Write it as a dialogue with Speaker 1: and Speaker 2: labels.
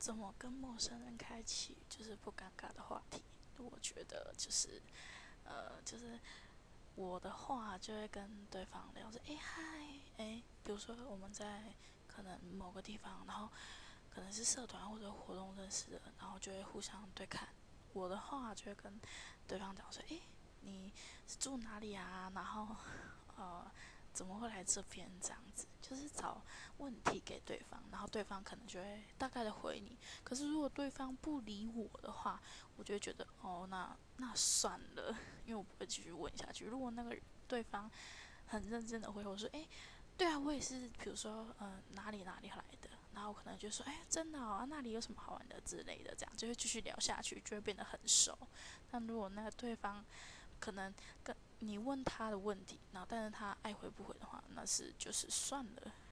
Speaker 1: 怎么跟陌生人开启就是不尴尬的话题？我觉得就是，呃，就是我的话就会跟对方聊着，哎嗨，哎，比如说我们在可能某个地方，然后可能是社团或者活动认识的，然后就会互相对看。我的话就会跟对方讲说，哎，你是住哪里啊？然后，呃。怎么会来这边？这样子就是找问题给对方，然后对方可能就会大概的回你。可是如果对方不理我的话，我就会觉得哦，那那算了，因为我不会继续问下去。如果那个对方很认真的回我说，诶，对啊，我也是，比如说，嗯，哪里哪里来的，然后可能就说，哎，真的啊，那里有什么好玩的之类的，这样就会继续聊下去，就会变得很熟。但如果那个对方可能跟你问他的问题，然后但是他爱回不回的话，那是就是算了，